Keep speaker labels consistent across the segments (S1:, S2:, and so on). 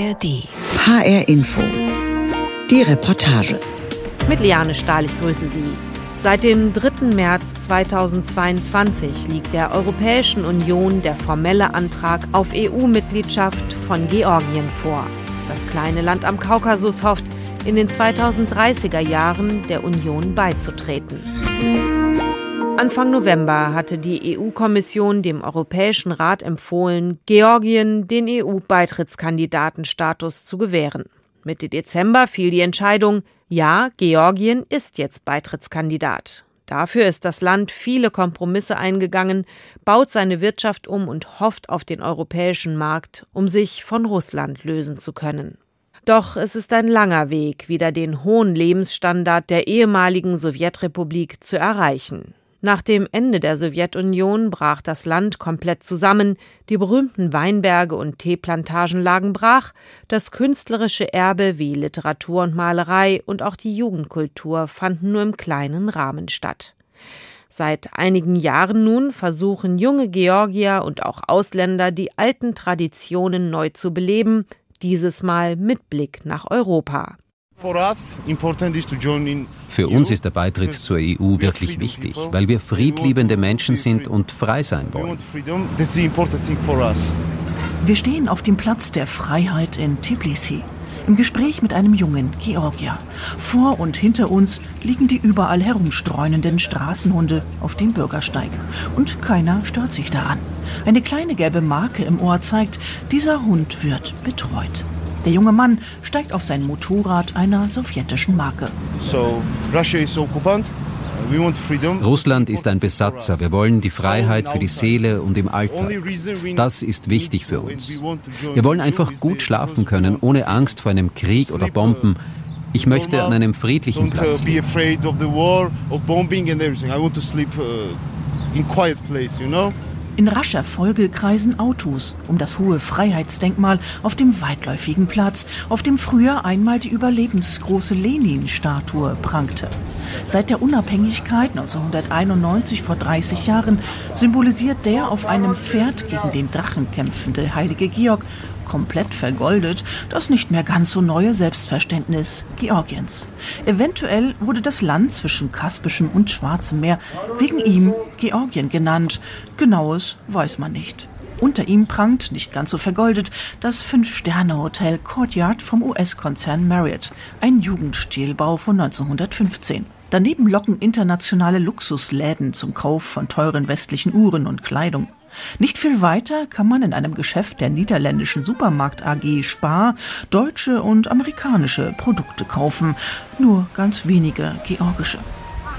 S1: ARD. HR Info. Die Reportage.
S2: Mit Liane Stahl, ich grüße Sie. Seit dem 3. März 2022 liegt der Europäischen Union der formelle Antrag auf EU-Mitgliedschaft von Georgien vor. Das kleine Land am Kaukasus hofft, in den 2030er Jahren der Union beizutreten. Anfang November hatte die EU-Kommission dem Europäischen Rat empfohlen, Georgien den EU-Beitrittskandidatenstatus zu gewähren. Mitte Dezember fiel die Entscheidung, ja, Georgien ist jetzt Beitrittskandidat. Dafür ist das Land viele Kompromisse eingegangen, baut seine Wirtschaft um und hofft auf den europäischen Markt, um sich von Russland lösen zu können. Doch es ist ein langer Weg, wieder den hohen Lebensstandard der ehemaligen Sowjetrepublik zu erreichen. Nach dem Ende der Sowjetunion brach das Land komplett zusammen, die berühmten Weinberge und Teeplantagen lagen brach, das künstlerische Erbe wie Literatur und Malerei und auch die Jugendkultur fanden nur im kleinen Rahmen statt. Seit einigen Jahren nun versuchen junge Georgier und auch Ausländer, die alten Traditionen neu zu beleben, dieses Mal mit Blick nach Europa.
S3: Für uns ist der Beitritt zur EU wirklich wichtig, weil wir friedliebende Menschen sind und frei sein wollen.
S4: Wir stehen auf dem Platz der Freiheit in Tbilisi. Im Gespräch mit einem jungen Georgier. Vor und hinter uns liegen die überall herumstreunenden Straßenhunde auf dem Bürgersteig. Und keiner stört sich daran. Eine kleine gelbe Marke im Ohr zeigt, dieser Hund wird betreut. Der junge Mann steigt auf sein Motorrad einer sowjetischen Marke.
S3: Russland ist ein Besatzer. Wir wollen die Freiheit für die Seele und im Alltag. Das ist wichtig für uns. Wir wollen einfach gut schlafen können, ohne Angst vor einem Krieg oder Bomben. Ich möchte an einem friedlichen Platz. Leben.
S4: In rascher Folge kreisen Autos um das hohe Freiheitsdenkmal auf dem weitläufigen Platz, auf dem früher einmal die überlebensgroße Lenin-Statue prangte. Seit der Unabhängigkeit 1991 vor 30 Jahren symbolisiert der auf einem Pferd gegen den Drachen kämpfende heilige Georg komplett vergoldet, das nicht mehr ganz so neue Selbstverständnis Georgiens. Eventuell wurde das Land zwischen Kaspischem und Schwarzem Meer wegen ihm Georgien genannt. Genaues weiß man nicht. Unter ihm prangt, nicht ganz so vergoldet, das Fünf-Sterne-Hotel Courtyard vom US-Konzern Marriott, ein Jugendstilbau von 1915. Daneben locken internationale Luxusläden zum Kauf von teuren westlichen Uhren und Kleidung. Nicht viel weiter kann man in einem Geschäft der niederländischen Supermarkt AG Spar deutsche und amerikanische Produkte kaufen, nur ganz wenige georgische.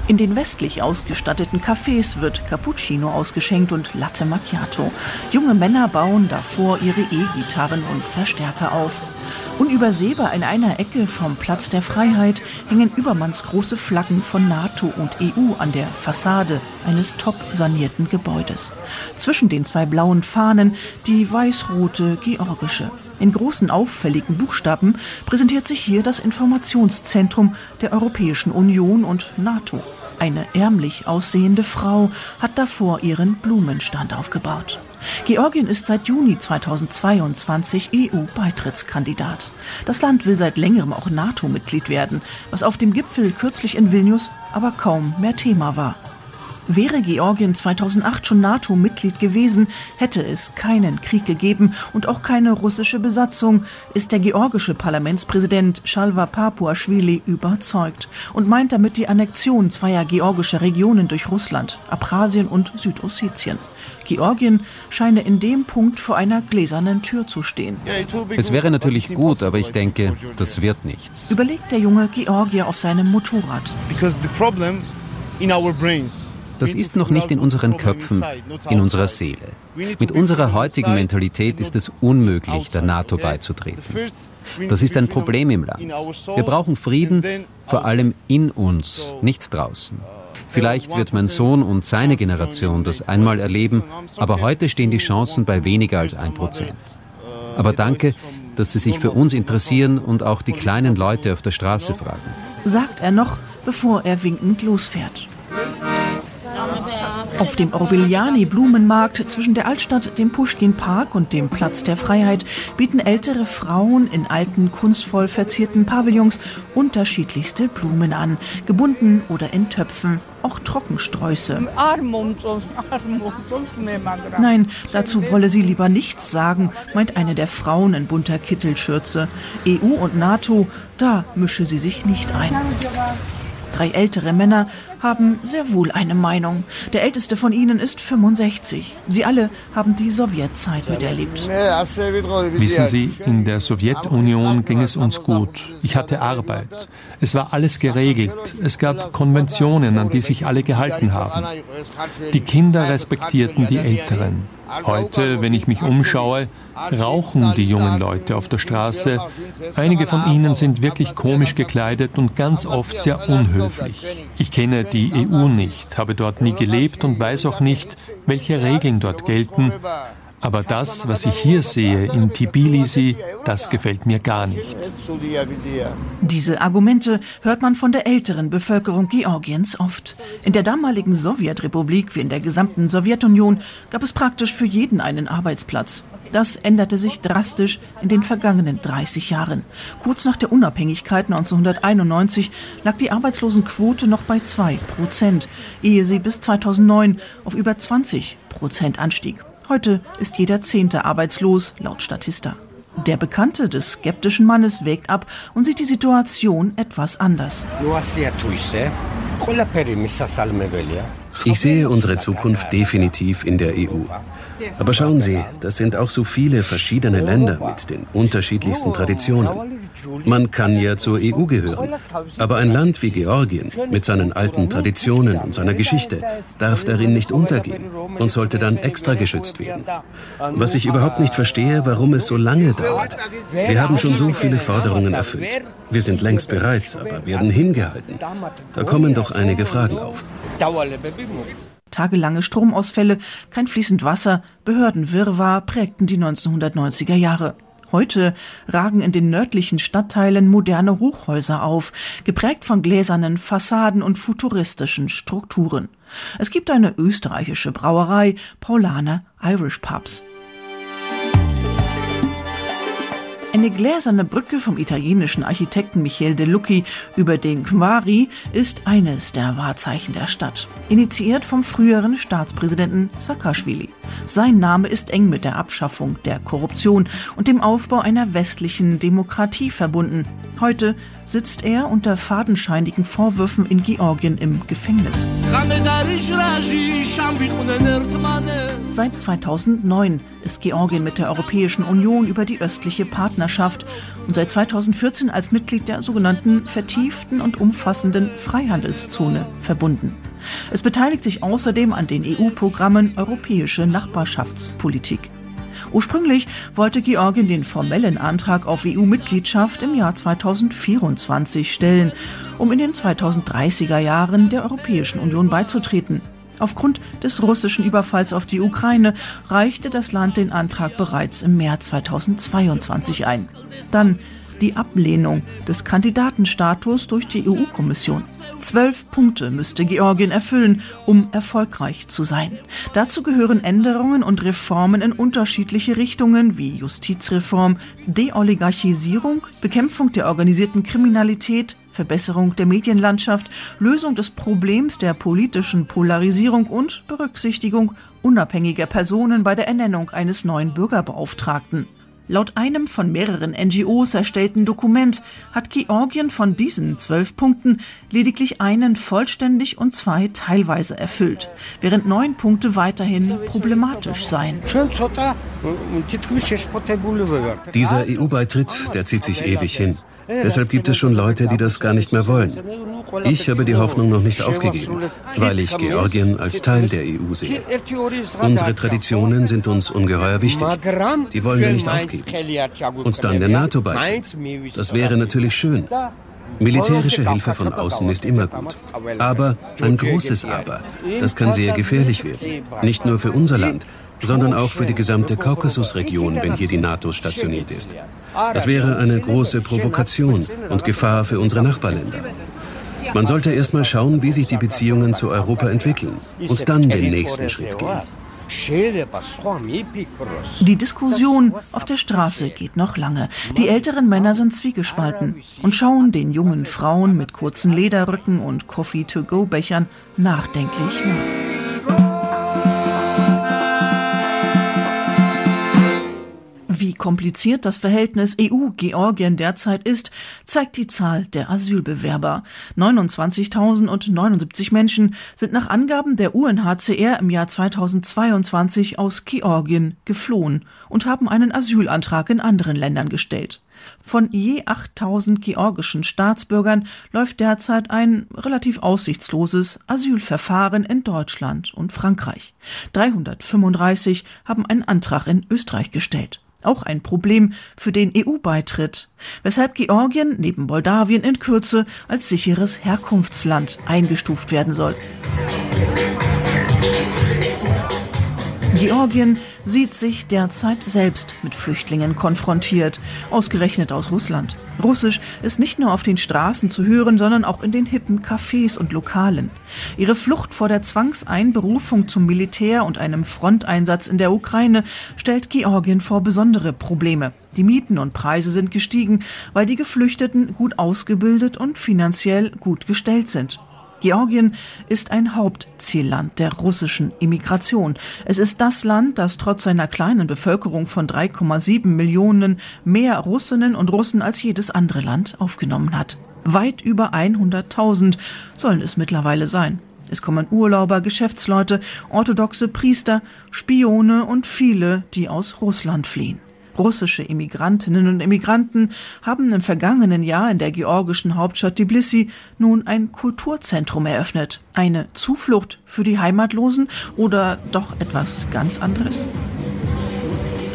S4: In den westlich ausgestatteten Cafés wird Cappuccino ausgeschenkt und Latte Macchiato. Junge Männer bauen davor ihre E-Gitarren und Verstärker auf. Unübersehbar in einer Ecke vom Platz der Freiheit hängen übermannsgroße Flaggen von NATO und EU an der Fassade eines top sanierten Gebäudes. Zwischen den zwei blauen Fahnen die weiß-rote georgische. In großen auffälligen Buchstaben präsentiert sich hier das Informationszentrum der Europäischen Union und NATO. Eine ärmlich aussehende Frau hat davor ihren Blumenstand aufgebaut. Georgien ist seit Juni 2022 EU-Beitrittskandidat. Das Land will seit längerem auch NATO-Mitglied werden, was auf dem Gipfel kürzlich in Vilnius aber kaum mehr Thema war. Wäre Georgien 2008 schon NATO-Mitglied gewesen, hätte es keinen Krieg gegeben und auch keine russische Besatzung, ist der georgische Parlamentspräsident Shalva Papuashvili überzeugt und meint damit die Annexion zweier georgischer Regionen durch Russland, Abchasien und Südossetien. Georgien scheine in dem Punkt vor einer gläsernen Tür zu stehen.
S3: Es wäre natürlich gut, aber ich denke, das wird nichts.
S4: Überlegt der junge Georgier auf seinem Motorrad.
S3: Das ist noch nicht in unseren Köpfen, in unserer Seele. Mit unserer heutigen Mentalität ist es unmöglich, der NATO beizutreten. Das ist ein Problem im Land. Wir brauchen Frieden, vor allem in uns, nicht draußen. Vielleicht wird mein Sohn und seine Generation das einmal erleben, aber heute stehen die Chancen bei weniger als ein Prozent. Aber danke, dass Sie sich für uns interessieren und auch die kleinen Leute auf der Straße fragen.
S4: Sagt er noch, bevor er winkend losfährt. Auf dem Orbigliani Blumenmarkt zwischen der Altstadt, dem Pushkin Park und dem Platz der Freiheit bieten ältere Frauen in alten, kunstvoll verzierten Pavillons unterschiedlichste Blumen an, gebunden oder in Töpfen, auch Trockensträuße. Nein, dazu wolle sie lieber nichts sagen, meint eine der Frauen in bunter Kittelschürze. EU und NATO, da mische sie sich nicht ein. Drei ältere Männer haben sehr wohl eine Meinung. Der älteste von ihnen ist 65. Sie alle haben die Sowjetzeit miterlebt.
S5: Wissen Sie, in der Sowjetunion ging es uns gut. Ich hatte Arbeit. Es war alles geregelt. Es gab Konventionen, an die sich alle gehalten haben. Die Kinder respektierten die Älteren. Heute, wenn ich mich umschaue, rauchen die jungen Leute auf der Straße. Einige von ihnen sind wirklich komisch gekleidet und ganz oft sehr unhöflich. Ich kenne die EU nicht, habe dort nie gelebt und weiß auch nicht, welche Regeln dort gelten. Aber das, was ich hier sehe in Tbilisi, das gefällt mir gar nicht.
S4: Diese Argumente hört man von der älteren Bevölkerung Georgiens oft. In der damaligen Sowjetrepublik wie in der gesamten Sowjetunion gab es praktisch für jeden einen Arbeitsplatz. Das änderte sich drastisch in den vergangenen 30 Jahren. Kurz nach der Unabhängigkeit 1991 lag die Arbeitslosenquote noch bei 2 Prozent, ehe sie bis 2009 auf über 20 Prozent anstieg. Heute ist jeder Zehnte arbeitslos, laut Statista. Der Bekannte des skeptischen Mannes wägt ab und sieht die Situation etwas anders.
S6: Ich sehe unsere Zukunft definitiv in der EU. Aber schauen Sie, das sind auch so viele verschiedene Länder mit den unterschiedlichsten Traditionen. Man kann ja zur EU gehören. Aber ein Land wie Georgien mit seinen alten Traditionen und seiner Geschichte darf darin nicht untergehen und sollte dann extra geschützt werden. Was ich überhaupt nicht verstehe, warum es so lange dauert. Wir haben schon so viele Forderungen erfüllt. Wir sind längst bereit, aber werden hingehalten. Da kommen doch einige Fragen auf.
S4: Tagelange Stromausfälle, kein fließend Wasser, Behördenwirrwarr prägten die 1990er Jahre. Heute ragen in den nördlichen Stadtteilen moderne Hochhäuser auf, geprägt von gläsernen Fassaden und futuristischen Strukturen. Es gibt eine österreichische Brauerei, Paulaner Irish Pubs. Eine gläserne Brücke vom italienischen Architekten Michele De Lucchi über den Quari ist eines der Wahrzeichen der Stadt, initiiert vom früheren Staatspräsidenten Saakashvili. Sein Name ist eng mit der Abschaffung der Korruption und dem Aufbau einer westlichen Demokratie verbunden. Heute sitzt er unter fadenscheinigen Vorwürfen in Georgien im Gefängnis. Seit 2009 ist Georgien mit der Europäischen Union über die östliche Partnerschaft und seit 2014 als Mitglied der sogenannten vertieften und umfassenden Freihandelszone verbunden. Es beteiligt sich außerdem an den EU-Programmen Europäische Nachbarschaftspolitik. Ursprünglich wollte Georgien den formellen Antrag auf EU-Mitgliedschaft im Jahr 2024 stellen, um in den 2030er Jahren der Europäischen Union beizutreten. Aufgrund des russischen Überfalls auf die Ukraine reichte das Land den Antrag bereits im März 2022 ein. Dann die Ablehnung des Kandidatenstatus durch die EU-Kommission. Zwölf Punkte müsste Georgien erfüllen, um erfolgreich zu sein. Dazu gehören Änderungen und Reformen in unterschiedliche Richtungen wie Justizreform, Deoligarchisierung, Bekämpfung der organisierten Kriminalität, Verbesserung der Medienlandschaft, Lösung des Problems der politischen Polarisierung und Berücksichtigung unabhängiger Personen bei der Ernennung eines neuen Bürgerbeauftragten. Laut einem von mehreren NGOs erstellten Dokument hat Georgien von diesen zwölf Punkten lediglich einen vollständig und zwei teilweise erfüllt, während neun Punkte weiterhin problematisch seien.
S6: Dieser EU-Beitritt, der zieht sich ewig hin. Deshalb gibt es schon Leute, die das gar nicht mehr wollen. Ich habe die Hoffnung noch nicht aufgegeben, weil ich Georgien als Teil der EU sehe. Unsere Traditionen sind uns ungeheuer wichtig. Die wollen wir nicht aufgeben. Und dann der NATO-Beitritt. Das wäre natürlich schön. Militärische Hilfe von außen ist immer gut. Aber ein großes Aber. Das kann sehr gefährlich werden. Nicht nur für unser Land, sondern auch für die gesamte Kaukasusregion, wenn hier die NATO stationiert ist. Das wäre eine große Provokation und Gefahr für unsere Nachbarländer. Man sollte erst mal schauen, wie sich die Beziehungen zu Europa entwickeln und dann den nächsten Schritt gehen.
S4: Die Diskussion auf der Straße geht noch lange. Die älteren Männer sind zwiegespalten und schauen den jungen Frauen mit kurzen Lederrücken und Coffee-to-go-Bechern nachdenklich nach. Wie kompliziert das Verhältnis EU-Georgien derzeit ist, zeigt die Zahl der Asylbewerber. 29.079 Menschen sind nach Angaben der UNHCR im Jahr 2022 aus Georgien geflohen und haben einen Asylantrag in anderen Ländern gestellt. Von je 8000 georgischen Staatsbürgern läuft derzeit ein relativ aussichtsloses Asylverfahren in Deutschland und Frankreich. 335 haben einen Antrag in Österreich gestellt auch ein Problem für den EU-Beitritt, weshalb Georgien neben Moldawien in Kürze als sicheres Herkunftsland eingestuft werden soll. Georgien sieht sich derzeit selbst mit Flüchtlingen konfrontiert, ausgerechnet aus Russland. Russisch ist nicht nur auf den Straßen zu hören, sondern auch in den hippen Cafés und Lokalen. Ihre Flucht vor der Zwangseinberufung zum Militär und einem Fronteinsatz in der Ukraine stellt Georgien vor besondere Probleme. Die Mieten und Preise sind gestiegen, weil die Geflüchteten gut ausgebildet und finanziell gut gestellt sind. Georgien ist ein Hauptzielland der russischen Immigration. Es ist das Land, das trotz seiner kleinen Bevölkerung von 3,7 Millionen mehr Russinnen und Russen als jedes andere Land aufgenommen hat. Weit über 100.000 sollen es mittlerweile sein. Es kommen Urlauber, Geschäftsleute, orthodoxe Priester, Spione und viele, die aus Russland fliehen. Russische Immigrantinnen und Immigranten haben im vergangenen Jahr in der georgischen Hauptstadt Tbilisi nun ein Kulturzentrum eröffnet. Eine Zuflucht für die Heimatlosen oder doch etwas ganz anderes?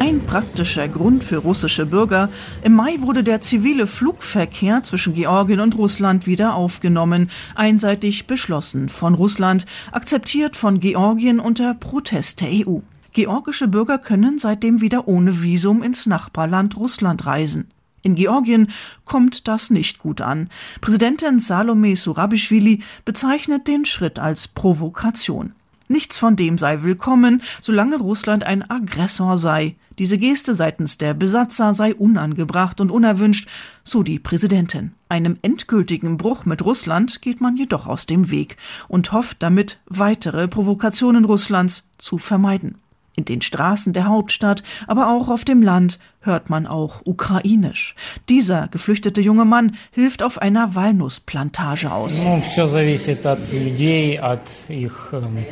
S4: Ein praktischer Grund für russische Bürger. Im Mai wurde der zivile Flugverkehr zwischen Georgien und Russland wieder aufgenommen, einseitig beschlossen von Russland, akzeptiert von Georgien unter Protest der EU. Georgische Bürger können seitdem wieder ohne Visum ins Nachbarland Russland reisen. In Georgien kommt das nicht gut an. Präsidentin Salome Surabischwili bezeichnet den Schritt als Provokation. Nichts von dem sei willkommen, solange Russland ein Aggressor sei. Diese Geste seitens der Besatzer sei unangebracht und unerwünscht, so die Präsidentin. Einem endgültigen Bruch mit Russland geht man jedoch aus dem Weg und hofft damit, weitere Provokationen Russlands zu vermeiden. In den Straßen der Hauptstadt, aber auch auf dem Land hört man auch ukrainisch. Dieser geflüchtete junge Mann hilft auf einer Walnussplantage aus.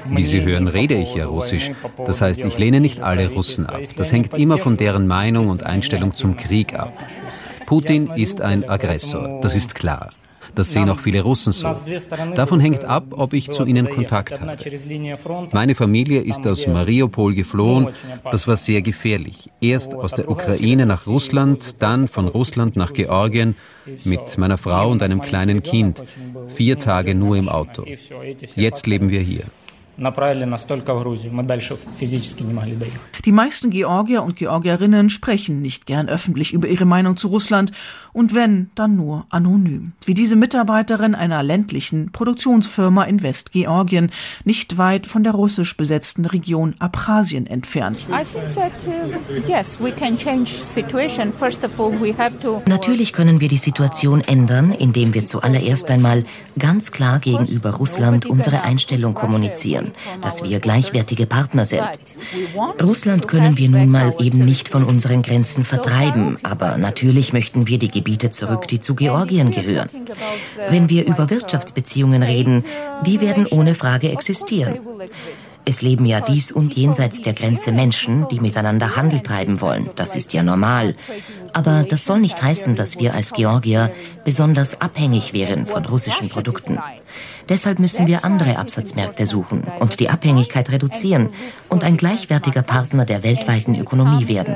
S3: Wie Sie hören, rede ich ja Russisch. Das heißt, ich lehne nicht alle Russen ab. Das hängt immer von deren Meinung und Einstellung zum Krieg ab. Putin ist ein Aggressor, das ist klar. Das sehen auch viele Russen so. Davon hängt ab, ob ich zu ihnen Kontakt habe. Meine Familie ist aus Mariupol geflohen. Das war sehr gefährlich. Erst aus der Ukraine nach Russland, dann von Russland nach Georgien mit meiner Frau und einem kleinen Kind. Vier Tage nur im Auto. Jetzt leben wir hier.
S4: Die meisten Georgier und Georgierinnen sprechen nicht gern öffentlich über ihre Meinung zu Russland und wenn, dann nur anonym. Wie diese Mitarbeiterin einer ländlichen Produktionsfirma in Westgeorgien, nicht weit von der russisch besetzten Region Abchasien entfernt.
S7: Natürlich können wir die Situation ändern, indem wir zuallererst einmal ganz klar gegenüber Russland unsere Einstellung kommunizieren, dass wir gleichwertige Partner sind. Russland können wir nun mal eben nicht von unseren Grenzen vertreiben, aber natürlich möchten wir die Gebiete zurück, die zu Georgien gehören. Wenn wir über Wirtschaftsbeziehungen reden, die werden ohne Frage existieren. Es leben ja dies und jenseits der Grenze Menschen, die miteinander Handel treiben wollen. Das ist ja normal. Aber das soll nicht heißen, dass wir als Georgier besonders abhängig wären von russischen Produkten. Deshalb müssen wir andere Absatzmärkte suchen und die Abhängigkeit reduzieren und ein gleichwertiger Partner der weltweiten Ökonomie werden.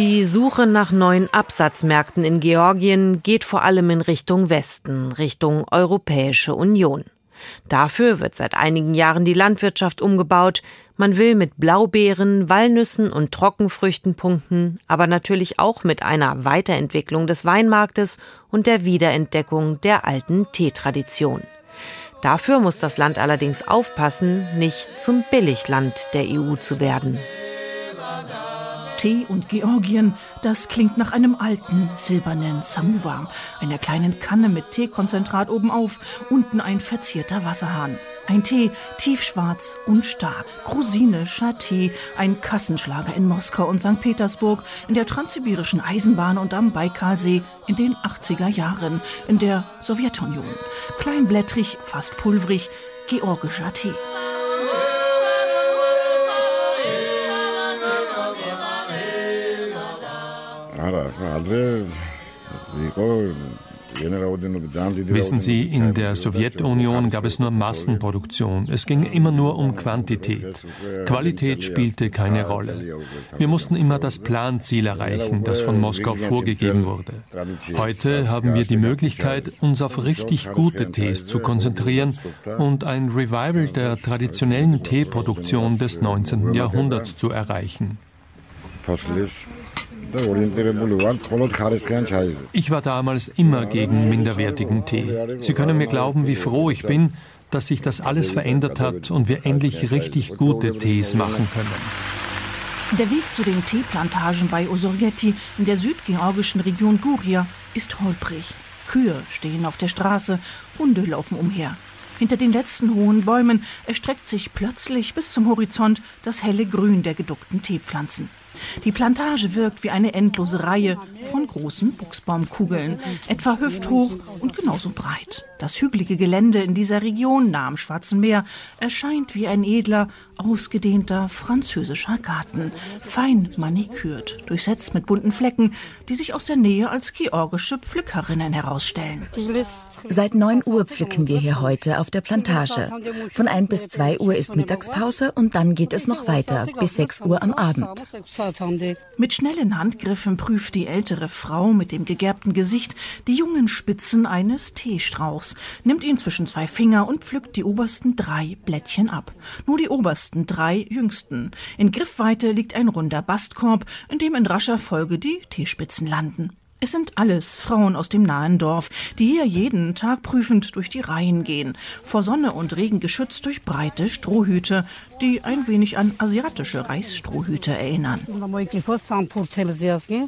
S2: Die Suche nach neuen Absatzmärkten in Georgien geht vor allem in Richtung Westen, Richtung Europäische Union. Dafür wird seit einigen Jahren die Landwirtschaft umgebaut. Man will mit Blaubeeren, Walnüssen und Trockenfrüchten punkten, aber natürlich auch mit einer Weiterentwicklung des Weinmarktes und der Wiederentdeckung der alten Teetradition. Dafür muss das Land allerdings aufpassen, nicht zum Billigland der EU zu werden.
S4: Tee und Georgien, das klingt nach einem alten silbernen Samovar, einer kleinen Kanne mit Teekonzentrat obenauf, unten ein verzierter Wasserhahn. Ein Tee, tiefschwarz und stark. Grusinischer Tee, ein Kassenschlager in Moskau und St. Petersburg, in der transsibirischen Eisenbahn und am Baikalsee in den 80er Jahren, in der Sowjetunion. Kleinblättrig, fast pulverig, georgischer Tee.
S5: Wissen Sie, in der Sowjetunion gab es nur Massenproduktion. Es ging immer nur um Quantität. Qualität spielte keine Rolle. Wir mussten immer das Planziel erreichen, das von Moskau vorgegeben wurde. Heute haben wir die Möglichkeit, uns auf richtig gute Tees zu konzentrieren und ein Revival der traditionellen Teeproduktion des 19. Jahrhunderts zu erreichen. Ich war damals immer gegen minderwertigen Tee. Sie können mir glauben, wie froh ich bin, dass sich das alles verändert hat und wir endlich richtig gute Tees machen können.
S4: Der Weg zu den Teeplantagen bei Osorgeti in der südgeorgischen Region Guria ist holprig. Kühe stehen auf der Straße, Hunde laufen umher. Hinter den letzten hohen Bäumen erstreckt sich plötzlich bis zum Horizont das helle Grün der geduckten Teepflanzen. Die Plantage wirkt wie eine endlose Reihe von großen Buchsbaumkugeln, etwa hüfthoch und genauso breit. Das hügelige Gelände in dieser Region nah am Schwarzen Meer erscheint wie ein edler, ausgedehnter französischer Garten, fein manikürt, durchsetzt mit bunten Flecken, die sich aus der Nähe als georgische Pflückerinnen herausstellen.
S8: Seit 9 Uhr pflücken wir hier heute auf der Plantage. Von 1 bis 2 Uhr ist Mittagspause und dann geht es noch weiter bis 6 Uhr am Abend.
S4: Mit schnellen Handgriffen prüft die ältere Frau mit dem gegerbten Gesicht die jungen Spitzen eines Teestrauchs, nimmt ihn zwischen zwei Finger und pflückt die obersten drei Blättchen ab. Nur die obersten drei jüngsten. In Griffweite liegt ein runder Bastkorb, in dem in rascher Folge die Teespitzen landen. Es sind alles Frauen aus dem nahen Dorf, die hier jeden Tag prüfend durch die Reihen gehen, vor Sonne und Regen geschützt durch breite Strohhüte, die ein wenig an asiatische Reisstrohhüte erinnern.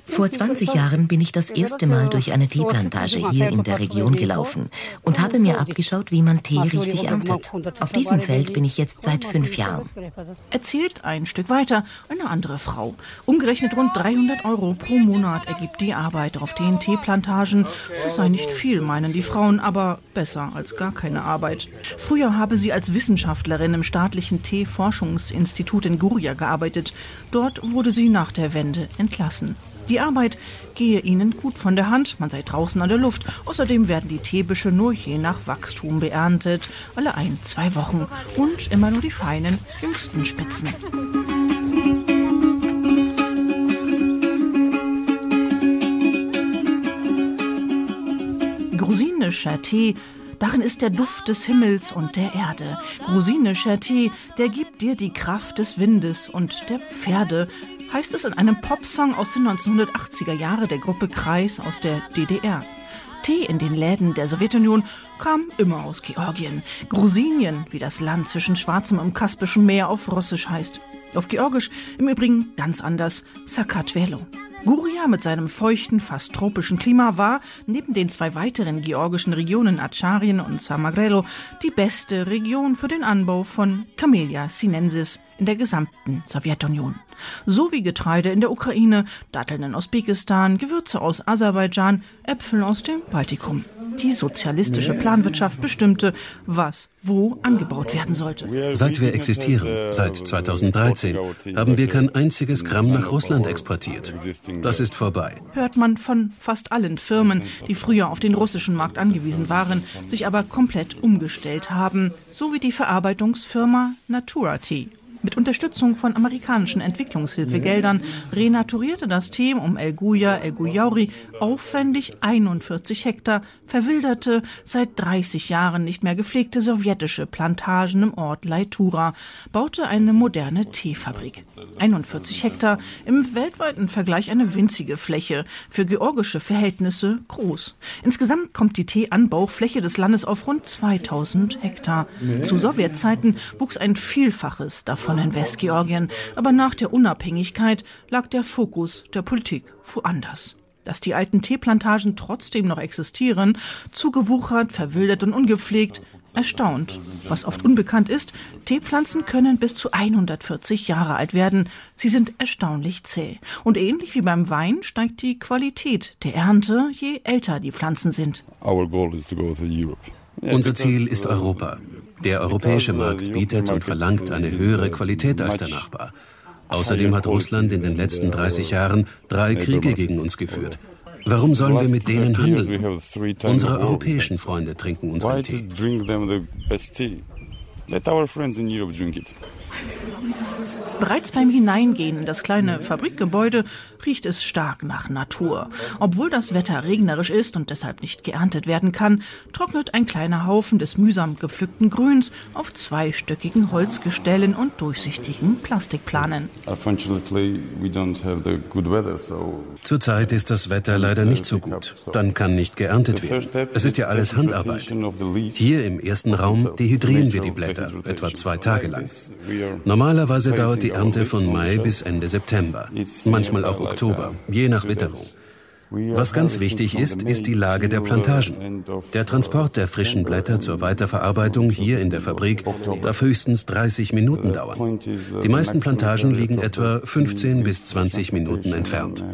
S7: Vor 20 Jahren bin ich das erste Mal durch eine Teeplantage hier in der Region gelaufen und habe mir abgeschaut, wie man Tee richtig erntet. Auf diesem Feld bin ich jetzt seit fünf Jahren.
S4: Erzählt ein Stück weiter eine andere Frau. Umgerechnet rund 300 Euro pro Monat ergibt die Arbeit auf den Teeplantagen. Das sei nicht viel, meinen die Frauen, aber besser als gar keine Arbeit. Früher habe sie als Wissenschaftlerin im staatlichen Teeforschungsinstitut in Guria gearbeitet. Dort wurde sie nach der Wende entlassen. Die Arbeit gehe ihnen gut von der Hand, man sei draußen an der Luft. Außerdem werden die Teebüsche nur je nach Wachstum beerntet, alle ein, zwei Wochen und immer nur die feinen, jüngsten Spitzen. Grusinischer Tee, darin ist der Duft des Himmels und der Erde. Grusinischer Tee, der gibt dir die Kraft des Windes und der Pferde, heißt es in einem Popsong aus den 1980er Jahren der Gruppe Kreis aus der DDR. Tee in den Läden der Sowjetunion kam immer aus Georgien. Grusinien, wie das Land zwischen Schwarzem und Kaspischen Meer auf Russisch heißt. Auf Georgisch im Übrigen ganz anders, Sakatvelo. Guria mit seinem feuchten, fast tropischen Klima war, neben den zwei weiteren georgischen Regionen Acharien und Samagrelo, die beste Region für den Anbau von Camellia sinensis in der gesamten Sowjetunion. So wie Getreide in der Ukraine, Datteln in Usbekistan, Gewürze aus Aserbaidschan, Äpfel aus dem Baltikum. Die sozialistische Planwirtschaft bestimmte, was wo angebaut werden sollte.
S6: Seit wir existieren, seit 2013, haben wir kein einziges Gramm nach Russland exportiert. Das ist vorbei.
S4: Hört man von fast allen Firmen, die früher auf den russischen Markt angewiesen waren, sich aber komplett umgestellt haben, so wie die Verarbeitungsfirma Natura Tea Mit Unterstützung von amerikanischen Entwicklungshilfegeldern renaturierte das Team um El Guya, El Guyauri aufwendig 41 Hektar verwilderte, seit 30 Jahren nicht mehr gepflegte sowjetische Plantagen im Ort Leitura, baute eine moderne Teefabrik. 41 Hektar, im weltweiten Vergleich eine winzige Fläche, für georgische Verhältnisse groß. Insgesamt kommt die Teeanbaufläche des Landes auf rund 2000 Hektar. Zu Sowjetzeiten wuchs ein Vielfaches davon von in Westgeorgien, aber nach der Unabhängigkeit lag der Fokus der Politik woanders. Dass die alten Teeplantagen trotzdem noch existieren, zugewuchert, verwildert und ungepflegt, erstaunt. Was oft unbekannt ist, Teepflanzen können bis zu 140 Jahre alt werden. Sie sind erstaunlich zäh. Und ähnlich wie beim Wein steigt die Qualität der Ernte, je älter die Pflanzen sind.
S6: Unser Ziel ist Europa. Der europäische Markt bietet und verlangt eine höhere Qualität als der Nachbar. Außerdem hat Russland in den letzten 30 Jahren drei Kriege gegen uns geführt. Warum sollen wir mit denen handeln? Unsere europäischen Freunde trinken unseren Tee.
S4: Bereits beim Hineingehen in das kleine Fabrikgebäude riecht es stark nach Natur. Obwohl das Wetter regnerisch ist und deshalb nicht geerntet werden kann, trocknet ein kleiner Haufen des mühsam gepflückten Grüns auf zweistöckigen Holzgestellen und durchsichtigen Plastikplanen.
S6: Zurzeit ist das Wetter leider nicht so gut. Dann kann nicht geerntet werden. Es ist ja alles Handarbeit. Hier im ersten Raum dehydrieren wir die Blätter, etwa zwei Tage lang. Normalerweise dauert die Ernte von Mai bis Ende September, manchmal auch Oktober, je nach Witterung. Was ganz wichtig ist, ist die Lage der Plantagen. Der Transport der frischen Blätter zur Weiterverarbeitung hier in der Fabrik darf höchstens 30 Minuten dauern. Die meisten Plantagen liegen etwa 15 bis 20 Minuten entfernt.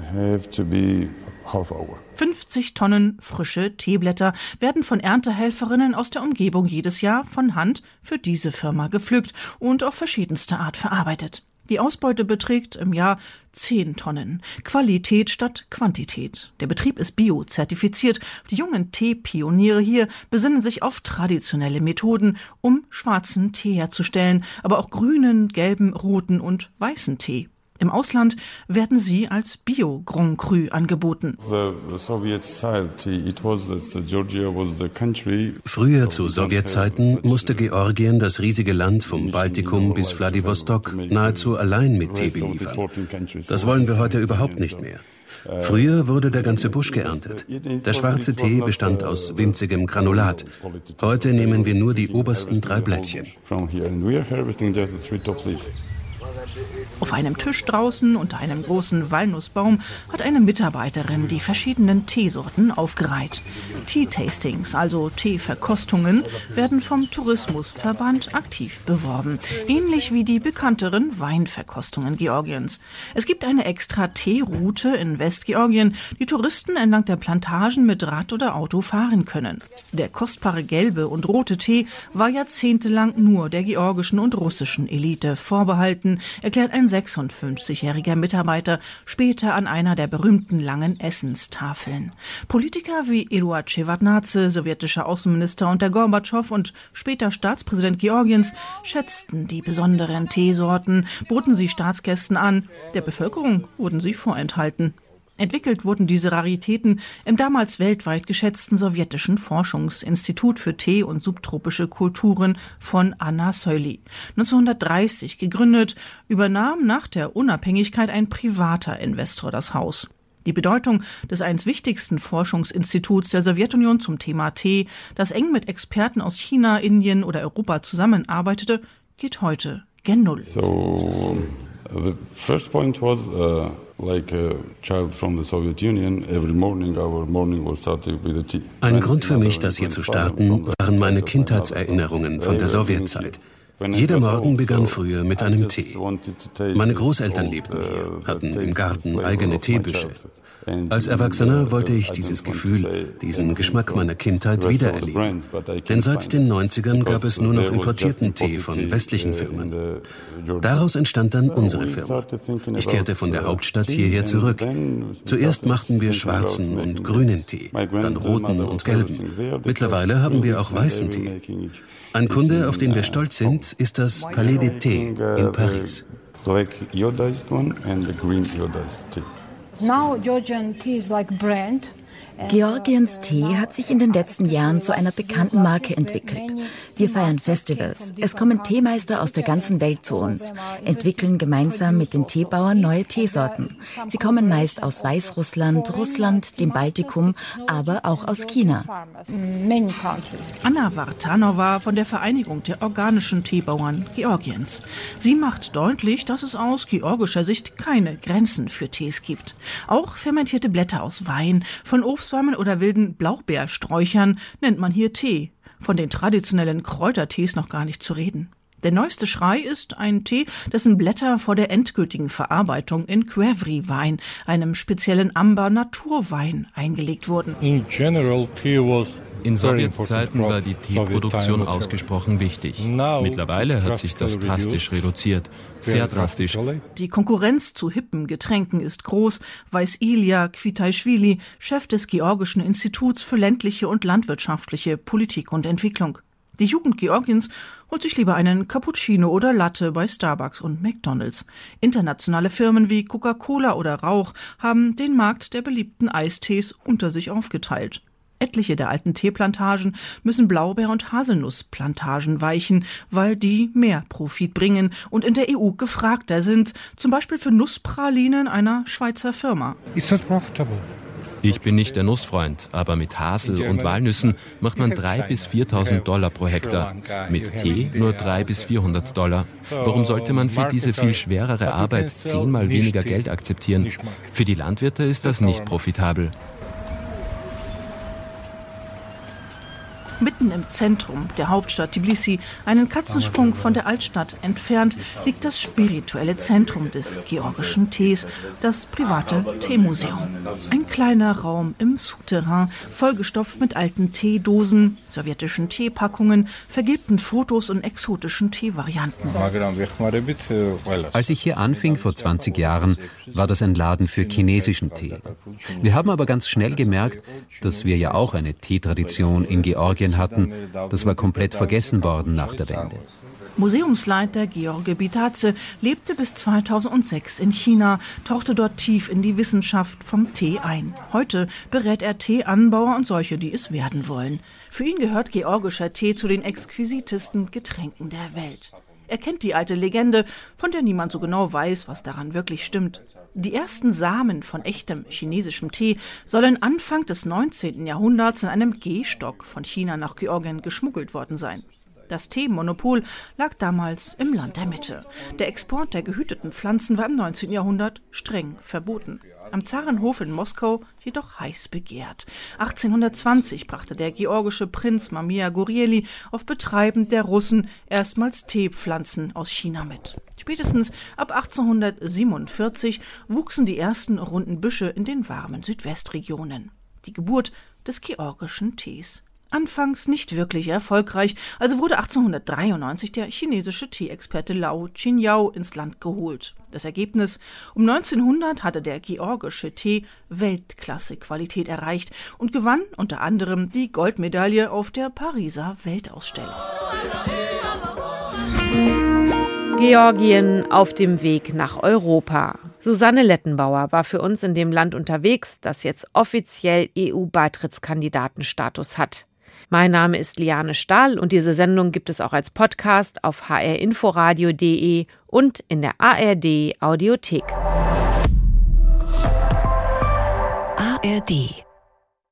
S4: 50 Tonnen frische Teeblätter werden von Erntehelferinnen aus der Umgebung jedes Jahr von Hand für diese Firma gepflückt und auf verschiedenste Art verarbeitet. Die Ausbeute beträgt im Jahr 10 Tonnen. Qualität statt Quantität. Der Betrieb ist bio-zertifiziert. Die jungen Teepioniere hier besinnen sich auf traditionelle Methoden, um schwarzen Tee herzustellen, aber auch grünen, gelben, roten und weißen Tee. Im Ausland werden sie als Bio Grand Cru angeboten.
S6: Früher zu Sowjetzeiten musste Georgien das riesige Land vom Baltikum bis Vladivostok nahezu allein mit Tee beliefern. Das wollen wir heute überhaupt nicht mehr. Früher wurde der ganze Busch geerntet. Der schwarze Tee bestand aus winzigem Granulat. Heute nehmen wir nur die obersten drei Blättchen.
S4: Auf einem Tisch draußen unter einem großen Walnussbaum hat eine Mitarbeiterin die verschiedenen Teesorten aufgereiht. Tea-Tastings, also Teeverkostungen, werden vom Tourismusverband aktiv beworben, ähnlich wie die bekannteren Weinverkostungen Georgiens. Es gibt eine extra Teeroute in Westgeorgien, die Touristen entlang der Plantagen mit Rad oder Auto fahren können. Der kostbare gelbe und rote Tee war jahrzehntelang nur der georgischen und russischen Elite vorbehalten, erklärt ein 56-jähriger Mitarbeiter später an einer der berühmten langen Essenstafeln. Politiker wie Eduard Shevardnadze, sowjetischer Außenminister unter Gorbatschow und später Staatspräsident Georgiens, schätzten die besonderen Teesorten, boten sie Staatsgästen an, der Bevölkerung wurden sie vorenthalten. Entwickelt wurden diese Raritäten im damals weltweit geschätzten sowjetischen Forschungsinstitut für Tee und subtropische Kulturen von Anna Soili. 1930 gegründet, übernahm nach der Unabhängigkeit ein privater Investor das Haus. Die Bedeutung des eines wichtigsten Forschungsinstituts der Sowjetunion zum Thema Tee, das eng mit Experten aus China, Indien oder Europa zusammenarbeitete, geht heute gen Null. So, the first point was, uh
S6: ein Grund für mich, das hier zu starten, waren meine Kindheitserinnerungen von der Sowjetzeit. Jeder Morgen begann früher mit einem Tee. Meine Großeltern lebten hier, hatten im Garten eigene Teebüsche. Als Erwachsener wollte ich dieses Gefühl, diesen Geschmack meiner Kindheit wiedererleben. Denn seit den 90ern gab es nur noch importierten Tee von westlichen Firmen. Daraus entstand dann unsere Firma. Ich kehrte von der Hauptstadt hierher zurück. Zuerst machten wir schwarzen und grünen Tee, dann roten und gelben. Mittlerweile haben wir auch weißen Tee. Ein Kunde, auf den wir stolz sind, ist das Palais des Thé in Paris. Black iodized one and the green iodized tea.
S8: Now Georgian tea is like brand. Georgiens Tee hat sich in den letzten Jahren zu einer bekannten Marke entwickelt. Wir feiern Festivals. Es kommen Teemeister aus der ganzen Welt zu uns, entwickeln gemeinsam mit den Teebauern neue Teesorten. Sie kommen meist aus Weißrussland, Russland, dem Baltikum, aber auch aus China.
S4: Anna Vartanova von der Vereinigung der organischen Teebauern Georgiens. Sie macht deutlich, dass es aus georgischer Sicht keine Grenzen für Tees gibt. Auch fermentierte Blätter aus Wein, von Obst Obstbäumen oder wilden Blaubeersträuchern nennt man hier Tee. Von den traditionellen Kräutertees noch gar nicht zu reden. Der neueste Schrei ist ein Tee, dessen Blätter vor der endgültigen Verarbeitung in Quevri-Wein, einem speziellen Amber-Naturwein, eingelegt wurden. In general,
S9: tea was in Sowjetzeiten war die Teeproduktion ausgesprochen wichtig. Mittlerweile hat sich das drastisch reduziert. Sehr drastisch.
S4: Die Konkurrenz zu hippen Getränken ist groß, weiß Ilya Kvitaischwili, Chef des Georgischen Instituts für ländliche und landwirtschaftliche Politik und Entwicklung. Die Jugend Georgiens holt sich lieber einen Cappuccino oder Latte bei Starbucks und McDonald's. Internationale Firmen wie Coca-Cola oder Rauch haben den Markt der beliebten Eistees unter sich aufgeteilt. Etliche der alten Teeplantagen müssen Blaubeer- und Haselnussplantagen weichen, weil die mehr Profit bringen und in der EU gefragter sind, zum Beispiel für Nusspralinen einer Schweizer Firma.
S9: Ich bin nicht der Nussfreund, aber mit Hasel und Walnüssen macht man 3.000 bis 4.000 Dollar pro Hektar. Mit Tee nur 300 bis 400 Dollar. Warum sollte man für diese viel schwerere Arbeit zehnmal weniger Geld akzeptieren? Für die Landwirte ist das nicht profitabel.
S4: Mitten im Zentrum der Hauptstadt Tbilisi, einen Katzensprung von der Altstadt entfernt, liegt das spirituelle Zentrum des georgischen Tees, das private Teemuseum. Ein kleiner Raum im Souterrain, vollgestopft mit alten Teedosen, sowjetischen Teepackungen, vergilbten Fotos und exotischen Teevarianten.
S3: Als ich hier anfing vor 20 Jahren, war das ein Laden für chinesischen Tee. Wir haben aber ganz schnell gemerkt, dass wir ja auch eine Teetradition in Georgien Medien hatten, das war komplett vergessen worden nach der Wende.
S4: Museumsleiter George Bitaze lebte bis 2006 in China, tauchte dort tief in die Wissenschaft vom Tee ein. Heute berät er Teeanbauer und solche, die es werden wollen. Für ihn gehört georgischer Tee zu den exquisitesten Getränken der Welt. Er kennt die alte Legende, von der niemand so genau weiß, was daran wirklich stimmt. Die ersten Samen von echtem chinesischem Tee sollen Anfang des 19. Jahrhunderts in einem Gehstock von China nach Georgien geschmuggelt worden sein. Das Teemonopol lag damals im Land der Mitte. Der Export der gehüteten Pflanzen war im 19. Jahrhundert streng verboten am Zarenhof in Moskau jedoch heiß begehrt. 1820 brachte der georgische Prinz Mamia Gurieli auf Betreiben der Russen erstmals Teepflanzen aus China mit. Spätestens ab 1847 wuchsen die ersten runden Büsche in den warmen Südwestregionen. Die Geburt des georgischen Tees. Anfangs nicht wirklich erfolgreich, also wurde 1893 der chinesische Teeexperte Lao Qingyao ins Land geholt. Das Ergebnis: Um 1900 hatte der georgische Tee Weltklasse-Qualität erreicht und gewann unter anderem die Goldmedaille auf der Pariser Weltausstellung.
S2: Georgien auf dem Weg nach Europa. Susanne Lettenbauer war für uns in dem Land unterwegs, das jetzt offiziell EU-Beitrittskandidatenstatus hat. Mein Name ist Liane Stahl und diese Sendung gibt es auch als Podcast auf hrinforadio.de und in der ARD Audiothek.
S7: ARD